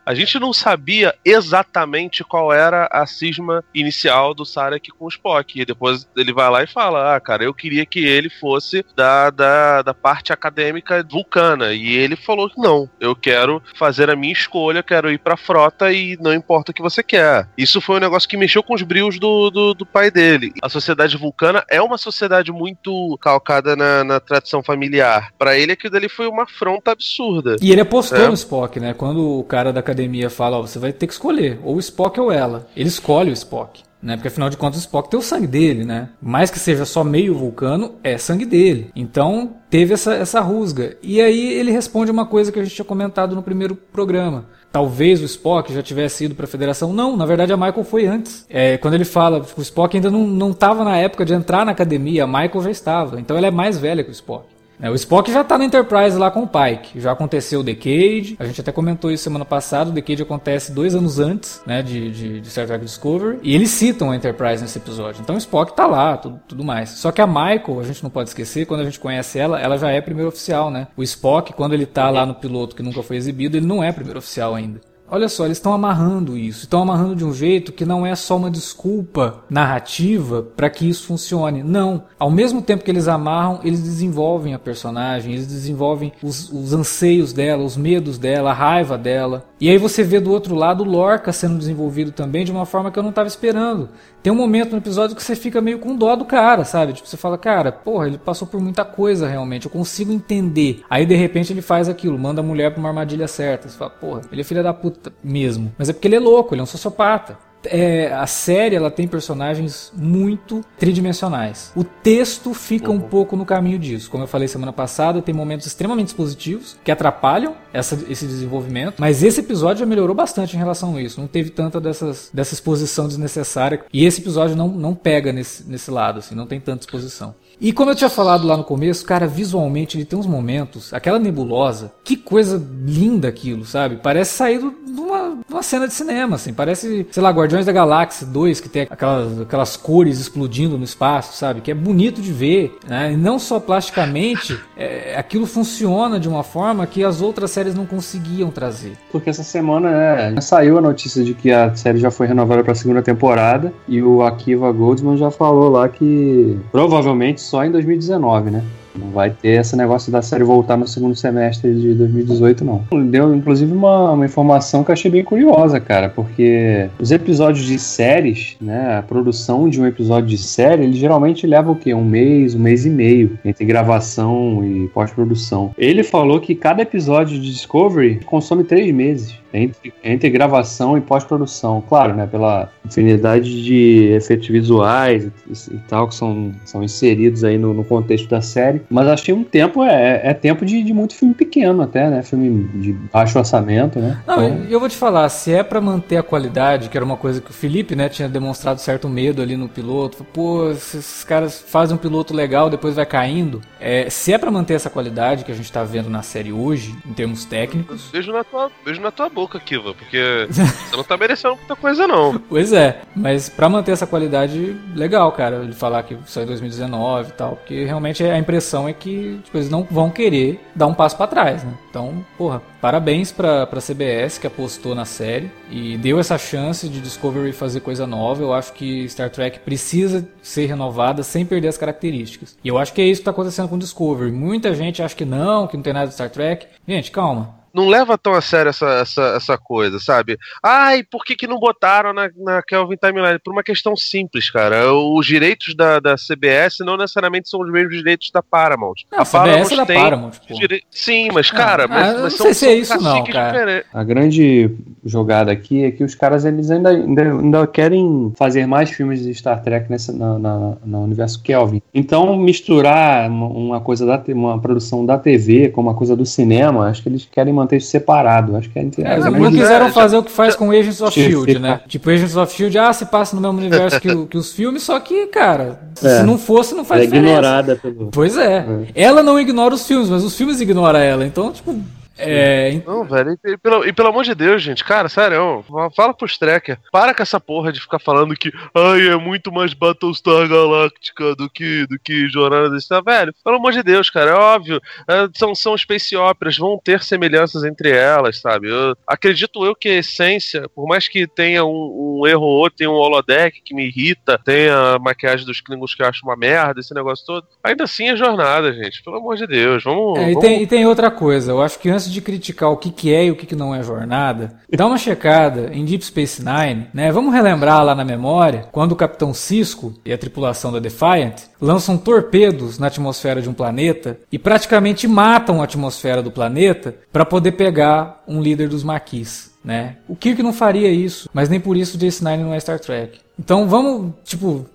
a gente não sabia exatamente qual era a cisma inicial do Sarek com o Spock, e depois ele vai lá e fala, ah, cara, eu queria que ele fosse da, da, da parte acadêmica vulcana, e ele falou que não, eu eu quero fazer a minha escolha, quero ir pra frota e não importa o que você quer. Isso foi um negócio que mexeu com os brios do, do, do pai dele. A sociedade vulcana é uma sociedade muito calcada na, na tradição familiar. Para ele, aquilo dali foi uma afronta absurda. E ele apostou é. no Spock, né? Quando o cara da academia fala, ó, você vai ter que escolher, ou o Spock ou ela. Ele escolhe o Spock né? Porque afinal de contas o Spock tem o sangue dele, né? Mais que seja só meio vulcano, é sangue dele. Então teve essa, essa rusga. E aí ele responde uma coisa que a gente tinha comentado no primeiro programa. Talvez o Spock já tivesse ido para a Federação. Não, na verdade a Michael foi antes. É, quando ele fala, tipo, o Spock ainda não estava na época de entrar na academia, a Michael já estava. Então ela é mais velha que o Spock. É, o Spock já tá na Enterprise lá com o Pike. Já aconteceu o Decade. A gente até comentou isso semana passada. O Decade acontece dois anos antes, né, de, de, de Star Trek Discovery. E eles citam a Enterprise nesse episódio. Então o Spock tá lá, tudo, tudo mais. Só que a Michael, a gente não pode esquecer, quando a gente conhece ela, ela já é primeiro oficial, né? O Spock, quando ele tá lá no piloto que nunca foi exibido, ele não é primeiro oficial ainda. Olha só, eles estão amarrando isso. Estão amarrando de um jeito que não é só uma desculpa narrativa para que isso funcione. Não. Ao mesmo tempo que eles amarram, eles desenvolvem a personagem, eles desenvolvem os, os anseios dela, os medos dela, a raiva dela. E aí você vê do outro lado Lorca sendo desenvolvido também de uma forma que eu não estava esperando. Tem um momento no episódio que você fica meio com dó do cara, sabe? Tipo, você fala, cara, porra, ele passou por muita coisa realmente, eu consigo entender. Aí de repente ele faz aquilo, manda a mulher pra uma armadilha certa. Você fala, porra, ele é filha da puta mesmo. Mas é porque ele é louco, ele é um sociopata é, a série ela tem personagens muito tridimensionais. O texto fica uhum. um pouco no caminho disso. Como eu falei semana passada, tem momentos extremamente positivos que atrapalham essa, esse desenvolvimento. Mas esse episódio já melhorou bastante em relação a isso. Não teve tanta dessas, dessa exposição desnecessária. E esse episódio não, não pega nesse, nesse lado, assim, não tem tanta exposição. E como eu tinha falado lá no começo, cara, visualmente ele tem uns momentos, aquela nebulosa, que coisa linda aquilo, sabe? Parece saído de uma, uma cena de cinema, assim. Parece, sei lá, Guardiões da Galáxia 2, que tem aquelas, aquelas cores explodindo no espaço, sabe? Que é bonito de ver, né? E não só plasticamente, é, aquilo funciona de uma forma que as outras séries não conseguiam trazer. Porque essa semana né, saiu a notícia de que a série já foi renovada para a segunda temporada e o Akiva Goldsman já falou lá que provavelmente só em 2019, né? Não vai ter esse negócio da série voltar no segundo semestre de 2018, não. Deu, inclusive, uma, uma informação que eu achei bem curiosa, cara, porque os episódios de séries, né, a produção de um episódio de série, ele geralmente leva o quê? Um mês, um mês e meio entre gravação e pós-produção. Ele falou que cada episódio de Discovery consome três meses entre, entre gravação e pós-produção. Claro, né, pela infinidade de efeitos visuais e, e, tal que são, são inseridos aí no, no, contexto da série. Mas achei um tempo, é, é tempo de, de, muito filme pequeno até, né? Filme de baixo orçamento, né? Não, então... eu vou te falar, se é para manter a qualidade, que era uma coisa que o Felipe, né, tinha demonstrado certo medo ali no piloto, pô, esses caras fazem um piloto legal, depois vai caindo. É, se é para manter essa qualidade que a gente tá vendo na série hoje, em termos técnicos... Beijo na tua, beijo na tua boca, Kiva, porque você não tá merecendo muita coisa, não. Pois é, mas para manter essa qualidade, legal, cara, ele falar que saiu em 2019 e tal, porque realmente a impressão é que tipo, eles não vão querer dar um passo para trás, né? Então, porra, parabéns pra, pra CBS que apostou na série e deu essa chance de Discovery fazer coisa nova. Eu acho que Star Trek precisa ser renovada sem perder as características. E eu acho que é isso que tá acontecendo com Discovery. Muita gente acha que não, que não tem nada de Star Trek. Gente, calma não leva tão a sério essa, essa, essa coisa, sabe? Ai, por que, que não botaram na, na Kelvin Timeline? Por uma questão simples, cara. Os direitos da, da CBS não necessariamente são os mesmos direitos da Paramount. Não, a, a CBS é da Paramount, dire... Sim, mas, cara, ah, mas, mas não são, sei se é isso não, cara. Diferentes. A grande jogada aqui é que os caras eles ainda, ainda, ainda querem fazer mais filmes de Star Trek nessa, na, na, no universo Kelvin. Então, misturar uma coisa da uma produção da TV com uma coisa do cinema, acho que eles querem manter isso separado. Acho que é, é, é não quiseram fazer o que faz com Agents of Shield, né? Tipo, Agents of Shield, ah, se passa no mesmo universo que, que os filmes, só que, cara, é. se não fosse, não faz é diferença. ignorada pelo. Pois é. é. Ela não ignora os filmes, mas os filmes ignoram ela. Então, tipo, é. Não, velho. E, pelo, e pelo amor de Deus, gente, cara, sério, fala pros tracker. Para com essa porra de ficar falando que ai, é muito mais Battlestar Galactica do que, do que Jornada desse. Velho, pelo amor de Deus, cara, é óbvio. É, são, são space operas, vão ter semelhanças entre elas, sabe? Eu, acredito eu que a essência, por mais que tenha um, um erro ou outro, tem um holodeck que me irrita, tem a maquiagem dos Klingons que eu acho uma merda, esse negócio todo, ainda assim é jornada, gente. Pelo amor de Deus, vamos. É, vamos... E, tem, e tem outra coisa, eu acho que antes de criticar o que, que é e o que, que não é jornada, dá uma checada em Deep Space Nine, né? Vamos relembrar lá na memória quando o Capitão Cisco e a tripulação da Defiant lançam torpedos na atmosfera de um planeta e praticamente matam a atmosfera do planeta para poder pegar um líder dos maquis. Né? O Kirk não faria isso, mas nem por isso o DS9 não é Star Trek. Então vamos, tipo,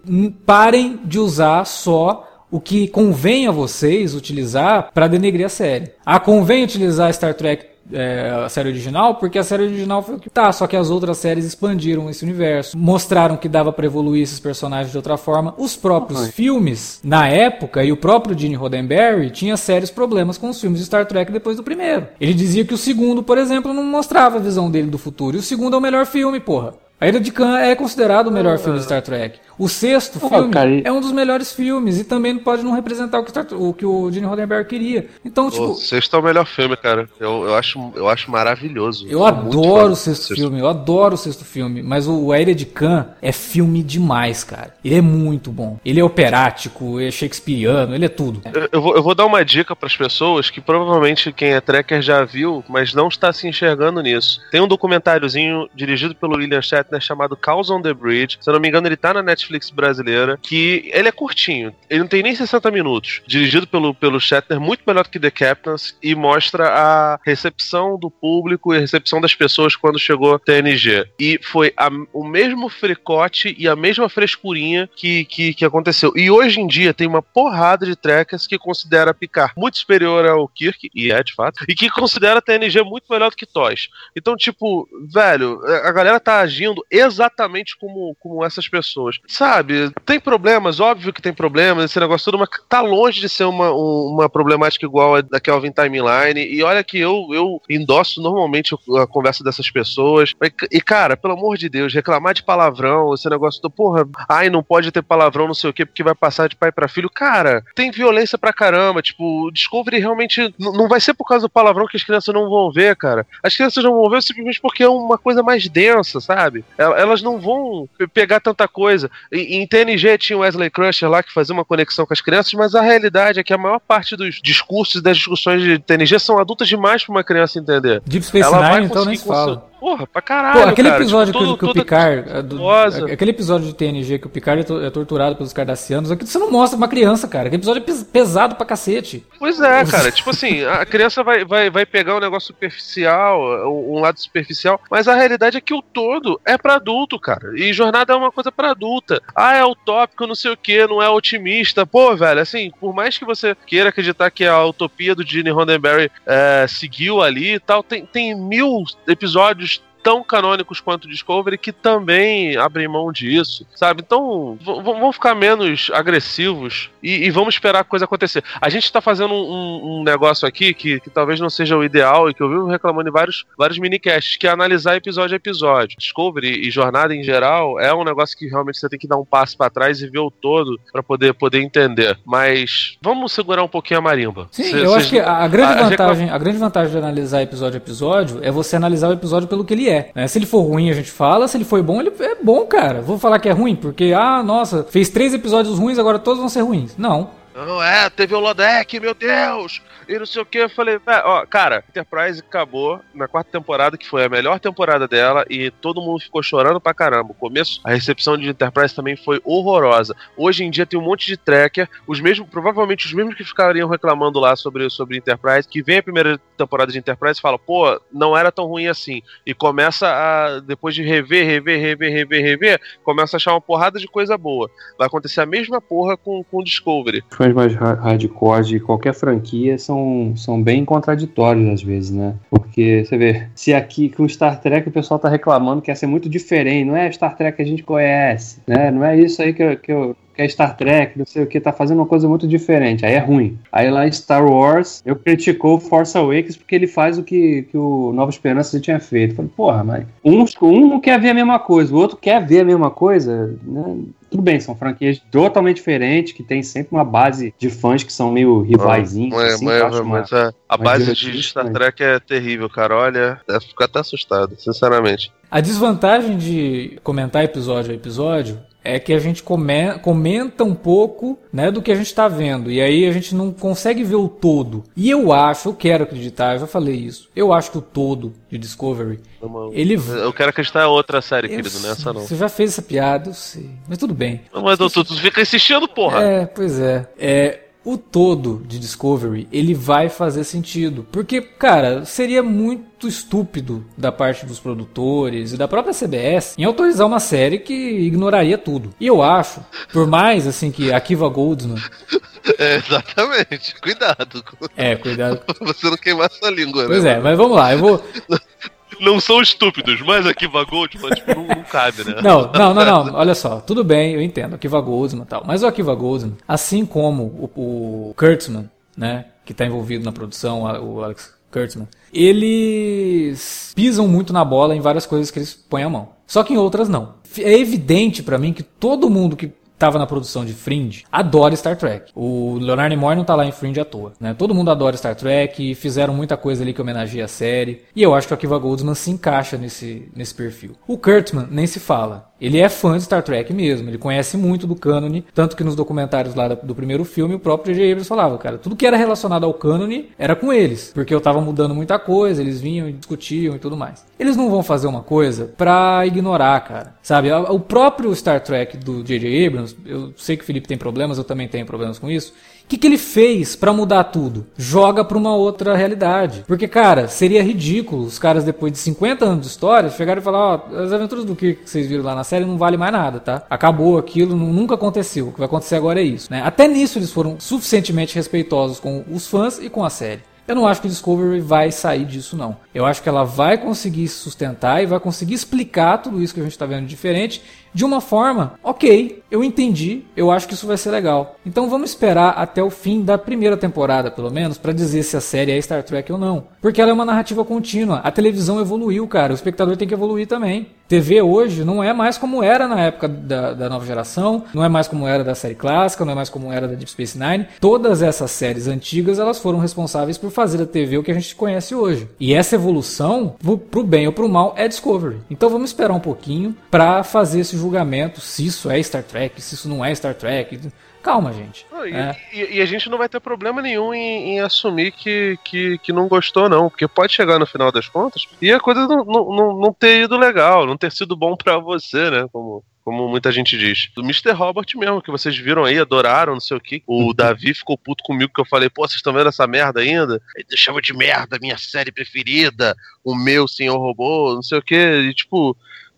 parem de usar só o que convém a vocês utilizar para denegrir a série. Ah, convém utilizar Star Trek é, a série original, porque a série original foi o que tá, só que as outras séries expandiram esse universo, mostraram que dava para evoluir esses personagens de outra forma. Os próprios uhum. filmes, na época, e o próprio Gene Roddenberry tinha sérios problemas com os filmes de Star Trek depois do primeiro. Ele dizia que o segundo, por exemplo, não mostrava a visão dele do futuro, e o segundo é o melhor filme, porra. A Ilha de Khan é considerado o melhor filme de Star Trek. O sexto oh, filme cara, é um dos melhores filmes e também pode não representar o que, Star, o, que o Gene Roddenberry queria. Então, tipo. O sexto é o melhor filme, cara. Eu, eu, acho, eu acho maravilhoso. Eu adoro o sexto, sexto, filme, eu adoro o sexto filme. Mas o A Ilha de Khan é filme demais, cara. Ele é muito bom. Ele é operático, é shakespeariano, ele é tudo. Eu, eu vou, eu vou dar uma dica para as pessoas que provavelmente quem é trekker já viu, mas não está se enxergando nisso. Tem um documentáriozinho dirigido pelo William Shatner chamado Calls on the Bridge. Se eu não me engano, ele tá na Netflix Netflix brasileira, que ele é curtinho, ele não tem nem 60 minutos. Dirigido pelo, pelo Shatner, muito melhor do que The Captains, e mostra a recepção do público e a recepção das pessoas quando chegou TNG. E foi a, o mesmo fricote e a mesma frescurinha que, que, que aconteceu. E hoje em dia tem uma porrada de trekkers que considera Picard muito superior ao Kirk, e é de fato, e que considera TNG muito melhor do que TOS. Então, tipo, velho, a galera tá agindo exatamente como, como essas pessoas. Sabe? tem problemas, óbvio que tem problemas, esse negócio tudo, mas tá longe de ser uma, uma problemática igual a da Kelvin Timeline. E olha que eu, eu endosso normalmente a conversa dessas pessoas. E, cara, pelo amor de Deus, reclamar de palavrão, esse negócio do, porra, ai, não pode ter palavrão, não sei o quê, porque vai passar de pai para filho. Cara, tem violência pra caramba. Tipo, Discovery realmente não vai ser por causa do palavrão que as crianças não vão ver, cara. As crianças não vão ver simplesmente porque é uma coisa mais densa, sabe? Elas não vão pegar tanta coisa. Em TNG tinha o Wesley Crusher lá que fazia uma conexão com as crianças, mas a realidade é que a maior parte dos discursos e das discussões de TNG são adultas demais para uma criança entender. Deep Space Ela Nine, então nem se fala. Porra, pra caralho. Pô, aquele cara, episódio tipo, que, que, o Picard. É, do, aquele episódio de TNG que o Picard é, é torturado pelos cardassianos, aquilo você não mostra pra uma criança, cara. Aquele episódio é pesado pra cacete. Pois é, cara. tipo assim, a criança vai, vai, vai pegar um negócio superficial, um lado superficial, mas a realidade é que o todo é pra adulto, cara. E jornada é uma coisa pra adulta. Ah, é utópico, não sei o que, não é otimista. Pô, velho, assim, por mais que você queira acreditar que a utopia do Gene Roddenberry é, seguiu ali e tal, tem, tem mil episódios tão canônicos quanto Discovery que também abrem mão disso, sabe? Então, vamos ficar menos agressivos e, e, vamos esperar a coisa acontecer. A gente tá fazendo um, um negócio aqui que, que, talvez não seja o ideal e que eu vivo reclamando em vários, vários minicasts, que é analisar episódio a episódio. Discovery e jornada em geral é um negócio que realmente você tem que dar um passo para trás e ver o todo para poder, poder entender. Mas vamos segurar um pouquinho a marimba. Sim, cê, eu cê, acho que a grande, a, vantagem, a, a grande vantagem de analisar episódio a episódio é você analisar o episódio pelo que ele é é. Né? Se ele for ruim, a gente fala. Se ele for bom, ele é bom, cara. Vou falar que é ruim, porque, ah, nossa, fez três episódios ruins, agora todos vão ser ruins. Não. Não é, teve o Lodec, meu Deus! e não sei o que. Eu falei, ó, cara, Enterprise acabou na quarta temporada, que foi a melhor temporada dela, e todo mundo ficou chorando pra caramba. O começo, a recepção de Enterprise também foi horrorosa. Hoje em dia tem um monte de tracker, os mesmos, provavelmente os mesmos que ficariam reclamando lá sobre, sobre Enterprise, que vem a primeira temporada de Enterprise e fala, pô, não era tão ruim assim. E começa a, depois de rever, rever, rever, rever, rever, começa a achar uma porrada de coisa boa. Vai acontecer a mesma porra com, com Discovery. Os fãs mais hardcore de qualquer franquia são são, bem contraditórios às vezes, né? Porque você vê, se aqui com Star Trek o pessoal tá reclamando que ia ser muito diferente, não é Star Trek que a gente conhece, né? Não é isso aí que eu, que eu que é Star Trek, não sei o que, tá fazendo uma coisa muito diferente. Aí é ruim. Aí lá em Star Wars, eu criticou o Force Awakens porque ele faz o que, que o Nova Esperança já tinha feito. Falei, porra, mas um, um não quer ver a mesma coisa, o outro quer ver a mesma coisa, né? Tudo bem, são franquias totalmente diferentes, que tem sempre uma base de fãs que são meio rivaizinhos. Mas, assim, mas, mas a, a base de Star Trek é terrível, cara. Olha, é ficar até assustado, sinceramente. A desvantagem de comentar episódio a episódio é que a gente come, comenta um pouco né, do que a gente está vendo. E aí a gente não consegue ver o todo. E eu acho, eu quero acreditar, eu já falei isso. Eu acho que o todo de Discovery. Não, ele... Eu quero acreditar em outra série, eu querido, nessa não. Você já fez essa piada, eu sei. Mas tudo bem. Não, mas tu, tu fica insistindo, porra. É, pois é. É, o todo de Discovery, ele vai fazer sentido. Porque, cara, seria muito estúpido da parte dos produtores e da própria CBS em autorizar uma série que ignoraria tudo. E eu acho, por mais assim que a Kiva Goldsman É, exatamente. Cuidado. É, cuidado. Você não queimar sua língua, Pois né? é, mas vamos lá, eu vou. Não são estúpidos, mas aqui vagou, tipo, tipo, não, não cabe, né? Não, não, não, não. Olha só, tudo bem, eu entendo, Akiva Goldsman e tal. Mas o Akiva Goldsman, assim como o, o Kurtzman, né, que está envolvido na produção, o Alex Kurtzman, eles pisam muito na bola em várias coisas que eles põem a mão. Só que em outras não. É evidente para mim que todo mundo que estava na produção de Fringe adora Star Trek. O Leonard Nimoy não tá lá em Fringe à toa, né? Todo mundo adora Star Trek, fizeram muita coisa ali que homenageia a série, e eu acho que o Akiva Goldsman se encaixa nesse, nesse perfil. O Kurtzman nem se fala. Ele é fã de Star Trek mesmo, ele conhece muito do cânone, tanto que nos documentários lá do primeiro filme o próprio J.J. Abrams falava, cara, tudo que era relacionado ao cânone era com eles, porque eu tava mudando muita coisa, eles vinham e discutiam e tudo mais. Eles não vão fazer uma coisa pra ignorar, cara. Sabe, o próprio Star Trek do J.J. Abrams, eu sei que o Felipe tem problemas, eu também tenho problemas com isso. O que, que ele fez para mudar tudo? Joga para uma outra realidade. Porque, cara, seria ridículo os caras, depois de 50 anos de história, chegarem e falar: Ó, oh, as aventuras do Kirk que vocês viram lá na série não vale mais nada, tá? Acabou aquilo, nunca aconteceu. O que vai acontecer agora é isso. Né? Até nisso eles foram suficientemente respeitosos com os fãs e com a série. Eu não acho que Discovery vai sair disso, não. Eu acho que ela vai conseguir se sustentar e vai conseguir explicar tudo isso que a gente está vendo diferente de uma forma, ok, eu entendi, eu acho que isso vai ser legal. Então vamos esperar até o fim da primeira temporada, pelo menos, para dizer se a série é Star Trek ou não. Porque ela é uma narrativa contínua. A televisão evoluiu, cara. O espectador tem que evoluir também. TV hoje não é mais como era na época da, da nova geração, não é mais como era da série clássica, não é mais como era da Deep Space Nine. Todas essas séries antigas elas foram responsáveis por fazer a TV o que a gente conhece hoje. E essa evolução, pro bem ou pro mal, é Discovery. Então vamos esperar um pouquinho para fazer esse julgamento se isso é Star Trek, se isso não é Star Trek. Calma, gente. Não, e, é. e, e, a gente não vai ter problema nenhum em, em, assumir que, que, que não gostou, não. Porque pode chegar no final das contas e a coisa não, não, não ter ido legal, não ter sido bom para você, né? Como, como muita gente diz. Do Mr. Robert mesmo, que vocês viram aí, adoraram, não sei o que. O Davi ficou puto comigo que eu falei, pô, vocês estão vendo essa merda ainda? Ele chama de merda, minha série preferida, o meu senhor robô, não sei o que. E tipo.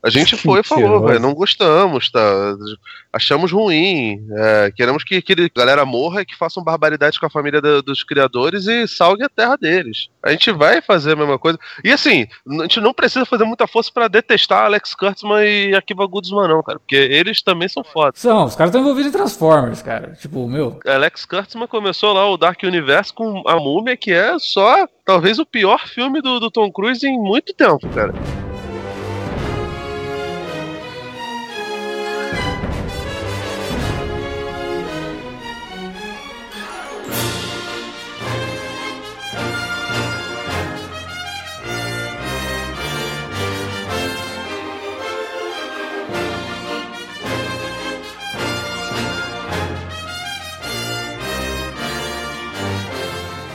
A gente foi e falou, velho, não gostamos, tá? Achamos ruim. É, queremos que, que a galera morra e que façam barbaridades com a família do, dos criadores e salgue a terra deles. A gente vai fazer a mesma coisa. E assim, a gente não precisa fazer muita força para detestar Alex Kurtzman e Akiva Goodsman, não, cara. Porque eles também são fodas. São, os caras estão envolvidos em Transformers, cara. Tipo, meu. Alex Kurtzman começou lá o Dark Universe com a Múmia, que é só talvez o pior filme do, do Tom Cruise em muito tempo, cara.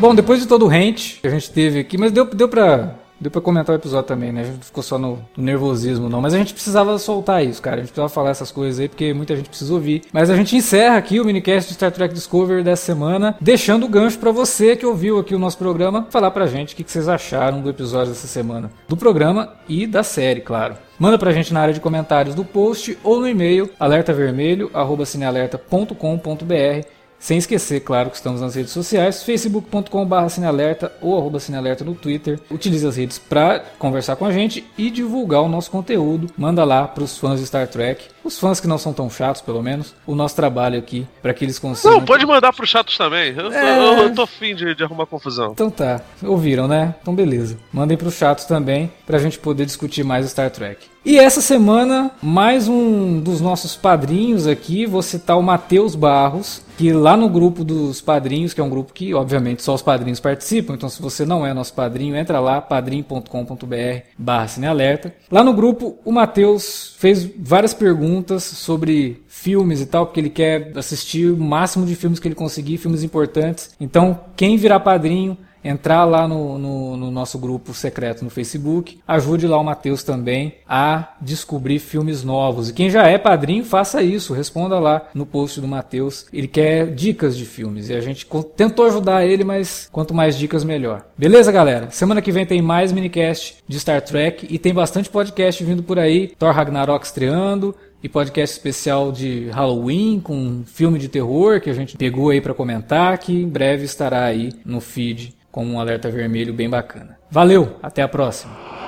Bom, depois de todo o rant que a gente teve aqui, mas deu, deu pra. Deu pra comentar o episódio também, né? A gente ficou só no, no, nervosismo, não. Mas a gente precisava soltar isso, cara. A gente precisava falar essas coisas aí, porque muita gente precisa ouvir. Mas a gente encerra aqui o minicast de Star Trek Discovery dessa semana, deixando o gancho para você que ouviu aqui o nosso programa, falar pra gente o que, que vocês acharam do episódio dessa semana. Do programa e da série, claro. Manda pra gente na área de comentários do post ou no e-mail alertavermelho.cinealerta.com.br sem esquecer, claro, que estamos nas redes sociais, facebook.com.br cinealerta ou arroba cinealerta no Twitter. Utilize as redes para conversar com a gente e divulgar o nosso conteúdo. Manda lá para os fãs de Star Trek, os fãs que não são tão chatos, pelo menos, o nosso trabalho aqui, para que eles consigam... Não, pode mandar para os chatos também. Eu, é... eu, eu tô afim de, de arrumar confusão. Então tá, ouviram, né? Então beleza. Mandem para os chatos também, para a gente poder discutir mais Star Trek. E essa semana, mais um dos nossos padrinhos aqui, vou citar o Matheus Barros, que lá no grupo dos padrinhos, que é um grupo que, obviamente, só os padrinhos participam, então se você não é nosso padrinho, entra lá, padrim.com.br barra. Lá no grupo, o Matheus fez várias perguntas sobre filmes e tal, porque ele quer assistir o máximo de filmes que ele conseguir, filmes importantes. Então, quem virar padrinho entrar lá no, no, no nosso grupo secreto no Facebook. Ajude lá o Matheus também a descobrir filmes novos. E quem já é padrinho, faça isso. Responda lá no post do Matheus. Ele quer dicas de filmes. E a gente tentou ajudar ele, mas quanto mais dicas, melhor. Beleza, galera? Semana que vem tem mais minicast de Star Trek e tem bastante podcast vindo por aí. Thor Ragnarok estreando e podcast especial de Halloween com filme de terror que a gente pegou aí para comentar, que em breve estará aí no feed com um alerta vermelho bem bacana. Valeu, até a próxima.